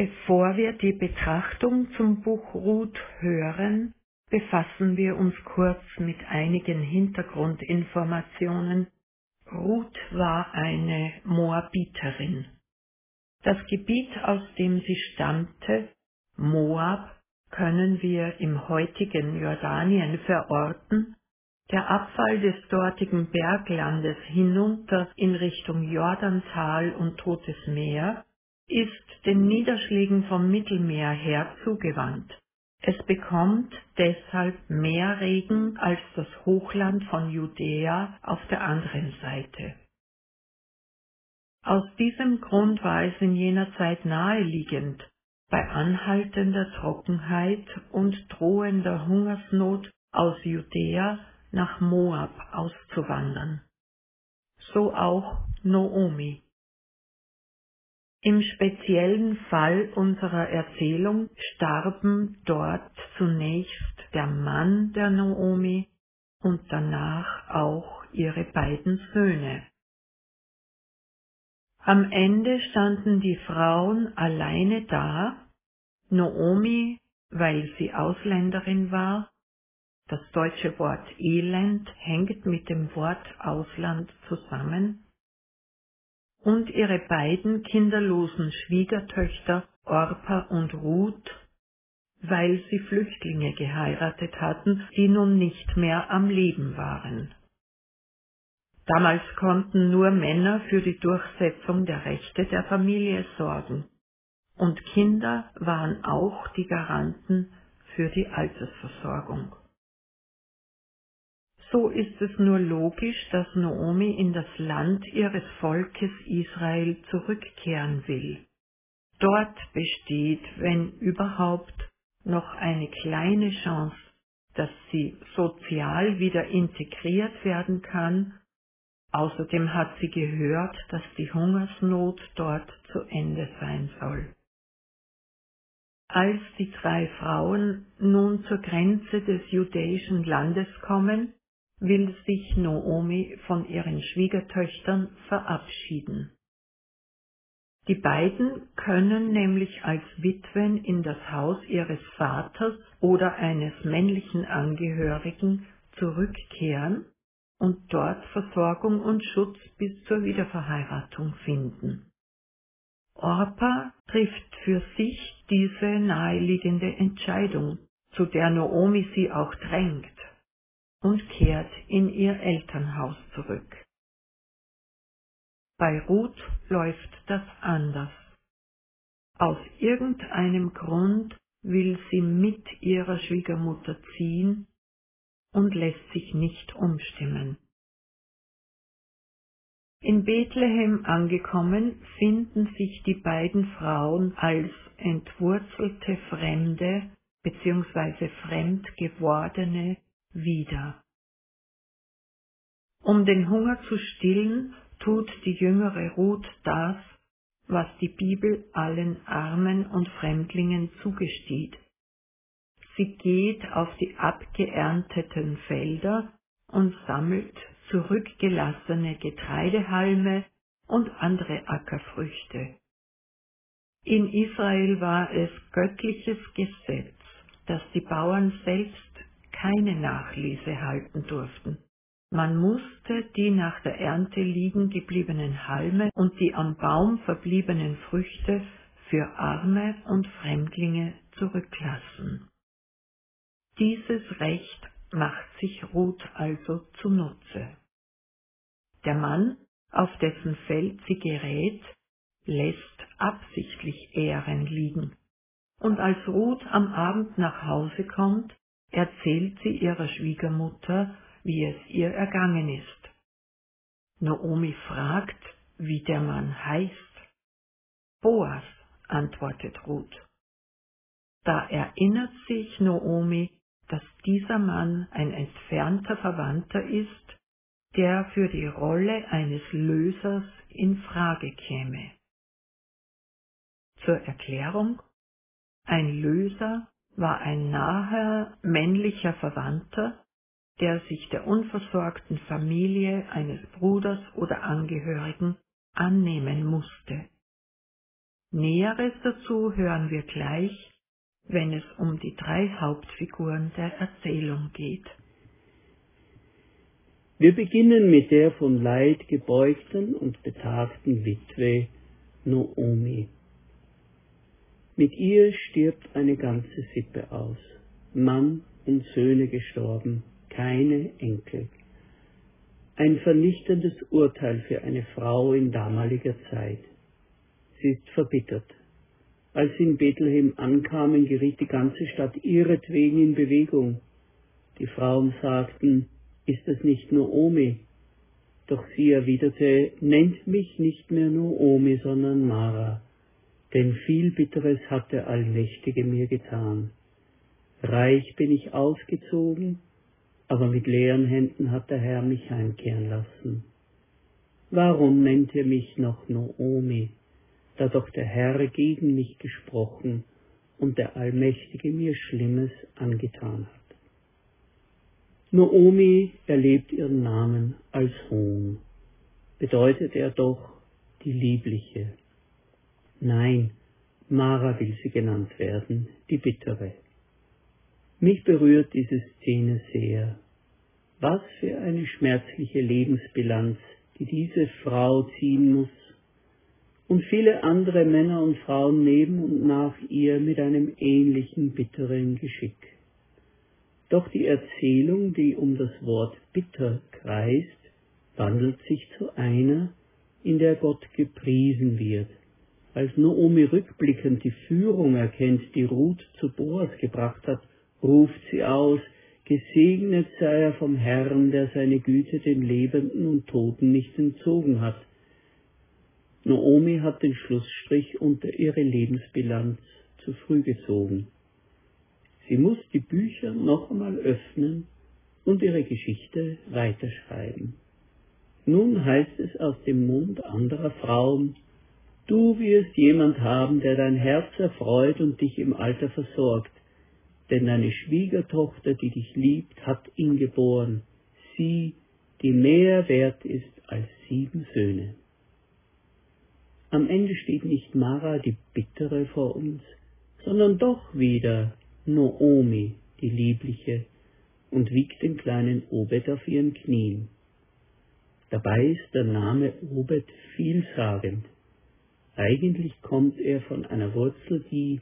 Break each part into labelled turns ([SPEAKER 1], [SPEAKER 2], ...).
[SPEAKER 1] Bevor wir die Betrachtung zum Buch Ruth hören, befassen wir uns kurz mit einigen Hintergrundinformationen. Ruth war eine Moabiterin. Das Gebiet, aus dem sie stammte, Moab, können wir im heutigen Jordanien verorten. Der Abfall des dortigen Berglandes hinunter in Richtung Jordantal und Totes Meer ist den Niederschlägen vom Mittelmeer her zugewandt. Es bekommt deshalb mehr Regen als das Hochland von Judäa auf der anderen Seite. Aus diesem Grund war es in jener Zeit naheliegend, bei anhaltender Trockenheit und drohender Hungersnot aus Judäa nach Moab auszuwandern. So auch Noomi. Im speziellen Fall unserer Erzählung starben dort zunächst der Mann der Noomi und danach auch ihre beiden Söhne. Am Ende standen die Frauen alleine da, Noomi, weil sie Ausländerin war, das deutsche Wort Elend hängt mit dem Wort Ausland zusammen, und ihre beiden kinderlosen Schwiegertöchter Orpa und Ruth, weil sie Flüchtlinge geheiratet hatten, die nun nicht mehr am Leben waren. Damals konnten nur Männer für die Durchsetzung der Rechte der Familie sorgen, und Kinder waren auch die Garanten für die Altersversorgung. So ist es nur logisch, dass Noomi in das Land ihres Volkes Israel zurückkehren will. Dort besteht, wenn überhaupt, noch eine kleine Chance, dass sie sozial wieder integriert werden kann Außerdem hat sie gehört, dass die Hungersnot dort zu Ende sein soll. Als die drei Frauen nun zur Grenze des judäischen Landes kommen, will sich Noomi von ihren Schwiegertöchtern verabschieden. Die beiden können nämlich als Witwen in das Haus ihres Vaters oder eines männlichen Angehörigen zurückkehren und dort Versorgung und Schutz bis zur Wiederverheiratung finden. Orpa trifft für sich diese naheliegende Entscheidung, zu der Noomi sie auch drängt, und kehrt in ihr Elternhaus zurück. Bei Ruth läuft das anders. Aus irgendeinem Grund will sie mit ihrer Schwiegermutter ziehen und lässt sich nicht umstimmen. In Bethlehem angekommen, finden sich die beiden Frauen als entwurzelte Fremde bzw. Fremdgewordene wieder. Um den Hunger zu stillen, tut die jüngere Ruth das, was die Bibel allen Armen und Fremdlingen zugesteht, Sie geht auf die abgeernteten Felder und sammelt zurückgelassene Getreidehalme und andere Ackerfrüchte. In Israel war es göttliches Gesetz, dass die Bauern selbst keine Nachlese halten durften. Man musste die nach der Ernte liegen gebliebenen Halme und die am Baum verbliebenen Früchte für Arme und Fremdlinge zurücklassen. Dieses Recht macht sich Ruth also zunutze. Der Mann, auf dessen Feld sie gerät, lässt absichtlich Ehren liegen. Und als Ruth am Abend nach Hause kommt, erzählt sie ihrer Schwiegermutter, wie es ihr ergangen ist. Noomi fragt, wie der Mann heißt. Boas, antwortet Ruth. Da erinnert sich Noomi dass dieser Mann ein entfernter Verwandter ist, der für die Rolle eines Lösers in Frage käme. Zur Erklärung Ein Löser war ein naher männlicher Verwandter, der sich der unversorgten Familie eines Bruders oder Angehörigen annehmen musste. Näheres dazu hören wir gleich, wenn es um die drei Hauptfiguren der Erzählung geht.
[SPEAKER 2] Wir beginnen mit der von Leid gebeugten und betagten Witwe Noomi. Mit ihr stirbt eine ganze Sippe aus. Mann und Söhne gestorben, keine Enkel. Ein vernichtendes Urteil für eine Frau in damaliger Zeit. Sie ist verbittert. Als sie in Bethlehem ankamen, geriet die ganze Stadt ihretwegen in Bewegung. Die Frauen sagten, ist es nicht Noomi? Doch sie erwiderte, nennt mich nicht mehr Noomi, sondern Mara, denn viel Bitteres hat der Allmächtige mir getan. Reich bin ich ausgezogen, aber mit leeren Händen hat der Herr mich heimkehren lassen. Warum nennt ihr mich noch Noomi, da doch der Herr gegen mich gesprochen und der Allmächtige mir Schlimmes angetan hat? Noomi erlebt ihren Namen als Hohn. Bedeutet er doch die Liebliche. Nein, Mara will sie genannt werden, die Bittere. Mich berührt diese Szene sehr. Was für eine schmerzliche Lebensbilanz, die diese Frau ziehen muss, und viele andere Männer und Frauen neben und nach ihr mit einem ähnlichen bitteren Geschick. Doch die Erzählung, die um das Wort bitter kreist, wandelt sich zu einer, in der Gott gepriesen wird. Als Noomi rückblickend die Führung erkennt, die Ruth zu Boas gebracht hat, ruft sie aus, Gesegnet sei er vom Herrn, der seine Güte den Lebenden und Toten nicht entzogen hat. Noomi hat den Schlussstrich unter ihre Lebensbilanz zu früh gezogen. Sie muss die Bücher noch einmal öffnen und ihre Geschichte weiterschreiben. Nun heißt es aus dem Mund anderer Frauen, du wirst jemand haben, der dein Herz erfreut und dich im Alter versorgt, denn deine Schwiegertochter, die dich liebt, hat ihn geboren, sie, die mehr wert ist als sieben Söhne. Am Ende steht nicht Mara die Bittere vor uns, sondern doch wieder Noomi, die Liebliche, und wiegt den kleinen Obed auf ihren Knien. Dabei ist der Name Obed vielsagend. Eigentlich kommt er von einer Wurzel, die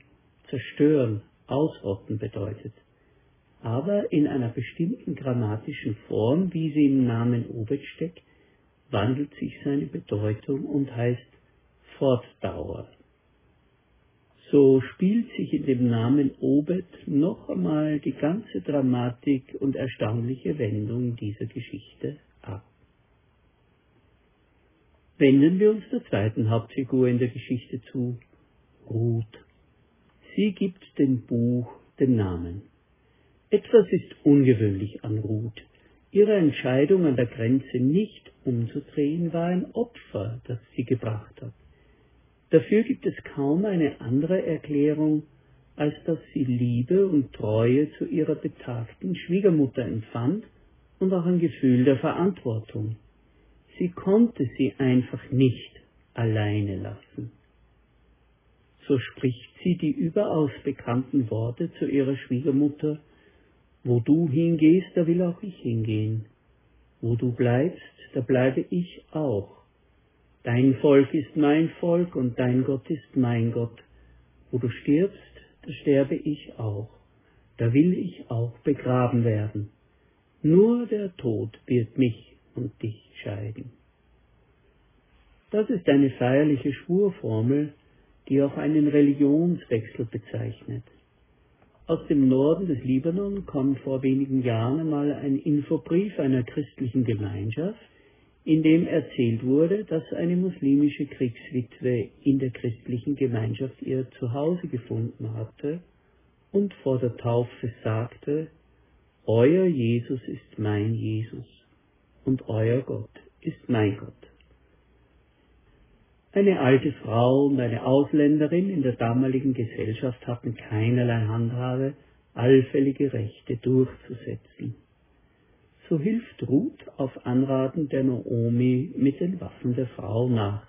[SPEAKER 2] zerstören, ausrotten bedeutet. Aber in einer bestimmten grammatischen Form, wie sie im Namen Obed steckt, wandelt sich seine Bedeutung und heißt Fortdauer so spielt sich in dem Namen Obed noch einmal die ganze Dramatik und erstaunliche Wendung dieser Geschichte ab. Wenden wir uns der zweiten Hauptfigur in der Geschichte zu, Ruth. Sie gibt dem Buch den Namen. Etwas ist ungewöhnlich an Ruth. Ihre Entscheidung an der Grenze nicht umzudrehen war ein Opfer, das sie gebracht hat. Dafür gibt es kaum eine andere Erklärung, als dass sie Liebe und Treue zu ihrer betagten Schwiegermutter empfand und auch ein Gefühl der Verantwortung. Sie konnte sie einfach nicht alleine lassen. So spricht sie die überaus bekannten Worte zu ihrer Schwiegermutter, wo du hingehst, da will auch ich hingehen. Wo du bleibst, da bleibe ich auch. Dein Volk ist mein Volk und dein Gott ist mein Gott. Wo du stirbst, da sterbe ich auch. Da will ich auch begraben werden. Nur der Tod wird mich und dich scheiden. Das ist eine feierliche Schwurformel, die auch einen Religionswechsel bezeichnet. Aus dem Norden des Libanon kommt vor wenigen Jahren einmal ein Infobrief einer christlichen Gemeinschaft, in dem erzählt wurde, dass eine muslimische Kriegswitwe in der christlichen Gemeinschaft ihr Zuhause gefunden hatte und vor der Taufe sagte, Euer Jesus ist mein Jesus und euer Gott ist mein Gott. Eine alte Frau und eine Ausländerin in der damaligen Gesellschaft hatten keinerlei Handhabe, allfällige Rechte durchzusetzen so hilft Ruth auf Anraten der Noomi mit den Waffen der Frau nach.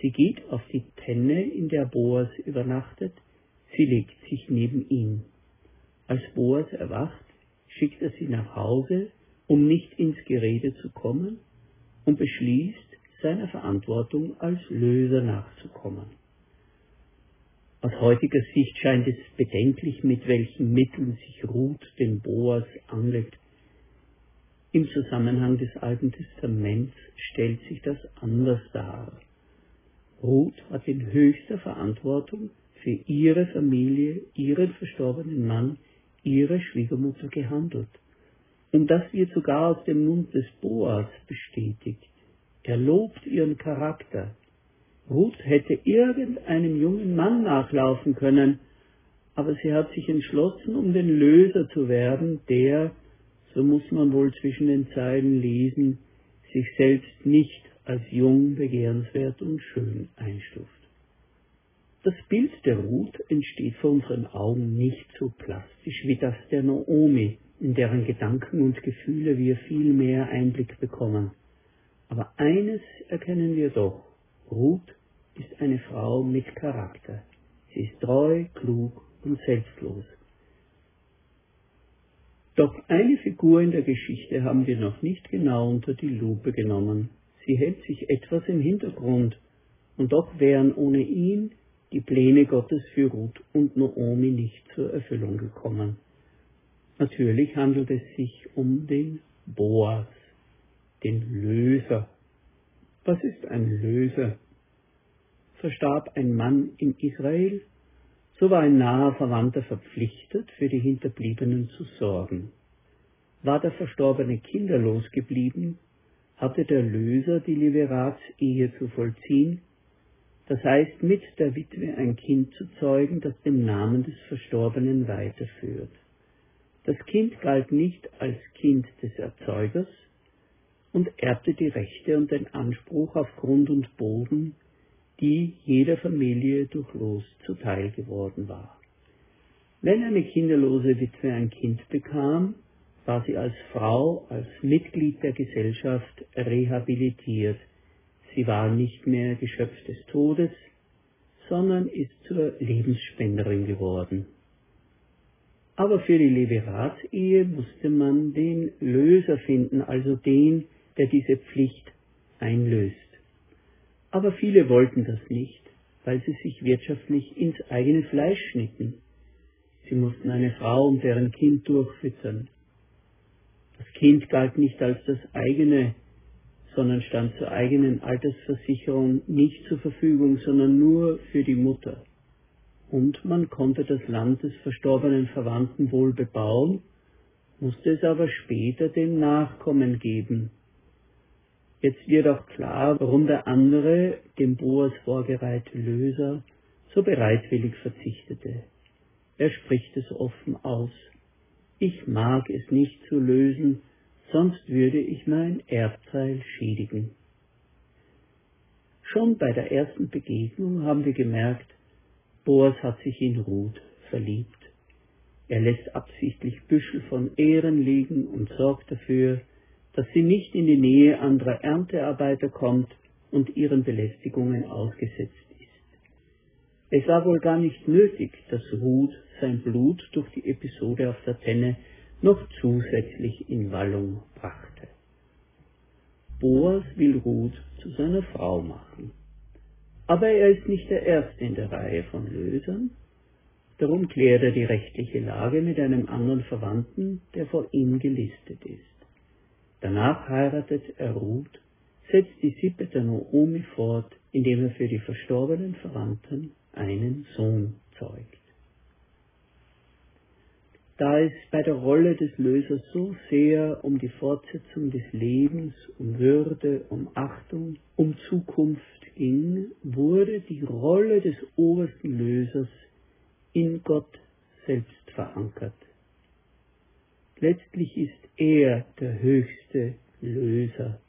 [SPEAKER 2] Sie geht auf die Tenne, in der Boas übernachtet, sie legt sich neben ihn. Als Boas erwacht, schickt er sie nach Hause, um nicht ins Gerede zu kommen, und beschließt, seiner Verantwortung als Löser nachzukommen. Aus heutiger Sicht scheint es bedenklich, mit welchen Mitteln sich Ruth den Boas angelt. Im Zusammenhang des Alten Testaments stellt sich das anders dar. Ruth hat in höchster Verantwortung für ihre Familie, ihren verstorbenen Mann, ihre Schwiegermutter gehandelt. Und das wird sogar aus dem Mund des Boas bestätigt. Er lobt ihren Charakter. Ruth hätte irgendeinem jungen Mann nachlaufen können, aber sie hat sich entschlossen, um den Löser zu werden, der, so muss man wohl zwischen den Zeilen lesen, sich selbst nicht als jung, begehrenswert und schön einstuft. Das Bild der Ruth entsteht vor unseren Augen nicht so plastisch wie das der Naomi, in deren Gedanken und Gefühle wir viel mehr Einblick bekommen. Aber eines erkennen wir doch, Ruth ist eine Frau mit Charakter. Sie ist treu, klug und selbstlos. Doch eine Figur in der Geschichte haben wir noch nicht genau unter die Lupe genommen. Sie hält sich etwas im Hintergrund, und doch wären ohne ihn die Pläne Gottes für Ruth und Noomi nicht zur Erfüllung gekommen. Natürlich handelt es sich um den Boas, den Löser. Was ist ein Löser? Verstarb ein Mann in Israel, so war ein naher Verwandter verpflichtet, für die Hinterbliebenen zu sorgen. War der Verstorbene kinderlos geblieben, hatte der Löser die Liberatsehe zu vollziehen das heißt mit der Witwe ein Kind zu zeugen, das den Namen des Verstorbenen weiterführt. Das Kind galt nicht als Kind des Erzeugers und erbte die Rechte und den Anspruch auf Grund und Boden, die jeder Familie durch Los zuteil geworden war. Wenn eine kinderlose Witwe ein Kind bekam, war sie als Frau, als Mitglied der Gesellschaft rehabilitiert, Sie war nicht mehr Geschöpf des Todes, sondern ist zur Lebensspenderin geworden. Aber für die Leveratsehe musste man den Löser finden, also den, der diese Pflicht einlöst. Aber viele wollten das nicht, weil sie sich wirtschaftlich ins eigene Fleisch schnitten. Sie mussten eine Frau und deren Kind durchfüttern. Das Kind galt nicht als das eigene, sondern stand zur eigenen Altersversicherung nicht zur Verfügung, sondern nur für die Mutter. Und man konnte das Land des verstorbenen Verwandten wohl bebauen, musste es aber später dem Nachkommen geben. Jetzt wird auch klar, warum der andere, dem Boas vorgereihte Löser, so bereitwillig verzichtete. Er spricht es offen aus. Ich mag es nicht zu lösen, sonst würde ich mein Erbteil schädigen. Schon bei der ersten Begegnung haben wir gemerkt, Boas hat sich in Ruth verliebt. Er lässt absichtlich Büschel von Ehren liegen und sorgt dafür, dass sie nicht in die Nähe anderer Erntearbeiter kommt und ihren Belästigungen ausgesetzt ist. Es war wohl gar nicht nötig, dass Ruth sein Blut durch die Episode auf der Tenne noch zusätzlich in Wallung brachte. Boas will Ruth zu seiner Frau machen. Aber er ist nicht der Erste in der Reihe von Lösern. Darum klärt er die rechtliche Lage mit einem anderen Verwandten, der vor ihm gelistet ist. Danach heiratet er Ruth, setzt die Sippe der Noomi fort, indem er für die verstorbenen Verwandten einen Sohn zeugt da es bei der Rolle des Lösers so sehr um die Fortsetzung des Lebens, um Würde, um Achtung, um Zukunft ging, wurde die Rolle des obersten Lösers in Gott selbst verankert. Letztlich ist er der höchste Löser.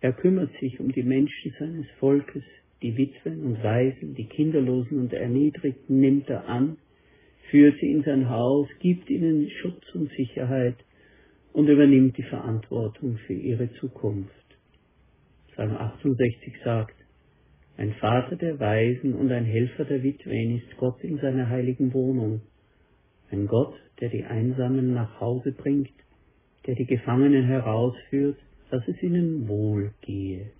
[SPEAKER 2] Er kümmert sich um die Menschen seines Volkes, die Witwen und Waisen, die Kinderlosen und Erniedrigten nimmt er an, führt sie in sein Haus, gibt ihnen Schutz und Sicherheit und übernimmt die Verantwortung für ihre Zukunft. Psalm 68 sagt, Ein Vater der Weisen und ein Helfer der Witwen ist Gott in seiner heiligen Wohnung. Ein Gott, der die Einsamen nach Hause bringt, der die Gefangenen herausführt, dass es ihnen wohl gehe.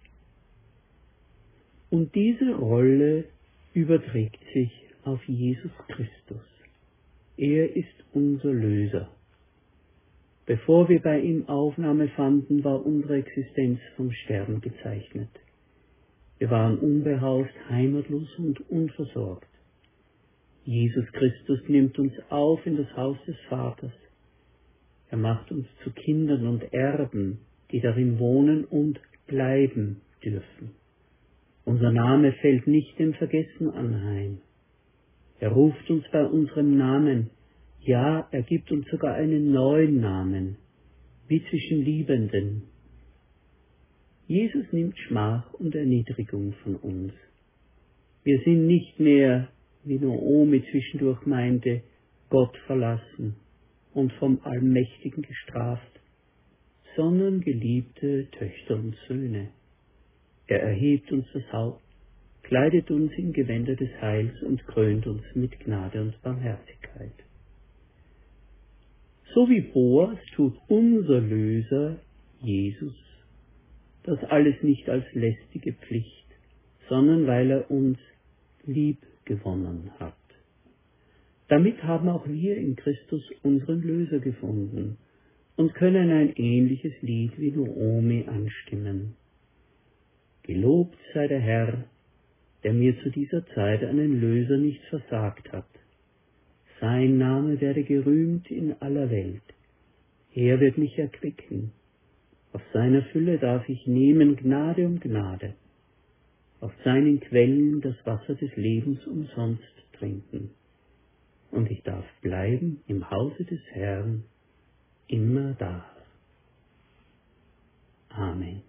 [SPEAKER 2] Und diese Rolle überträgt sich auf Jesus Christus. Er ist unser Löser. Bevor wir bei ihm Aufnahme fanden, war unsere Existenz vom Sterben gezeichnet. Wir waren unbehaust, heimatlos und unversorgt. Jesus Christus nimmt uns auf in das Haus des Vaters. Er macht uns zu Kindern und Erben, die darin wohnen und bleiben dürfen. Unser Name fällt nicht dem Vergessen anheim. Er ruft uns bei unserem Namen, ja, er gibt uns sogar einen neuen Namen, wie zwischen Liebenden. Jesus nimmt Schmach und Erniedrigung von uns. Wir sind nicht mehr, wie Noomi zwischendurch meinte, Gott verlassen und vom Allmächtigen gestraft, sondern geliebte Töchter und Söhne. Er erhebt uns das Haupt, kleidet uns in Gewänder des Heils und krönt uns mit Gnade und Barmherzigkeit. So wie Boas tut unser Löser, Jesus, das alles nicht als lästige Pflicht, sondern weil er uns lieb gewonnen hat. Damit haben auch wir in Christus unseren Löser gefunden und können ein ähnliches Lied wie Noomi anstimmen. Gelobt sei der Herr, der mir zu dieser Zeit einen Löser nicht versagt hat. Sein Name werde gerühmt in aller Welt. Er wird mich erquicken. Auf seiner Fülle darf ich nehmen Gnade um Gnade. Auf seinen Quellen das Wasser des Lebens umsonst trinken. Und ich darf bleiben im Hause des Herrn immer da. Amen.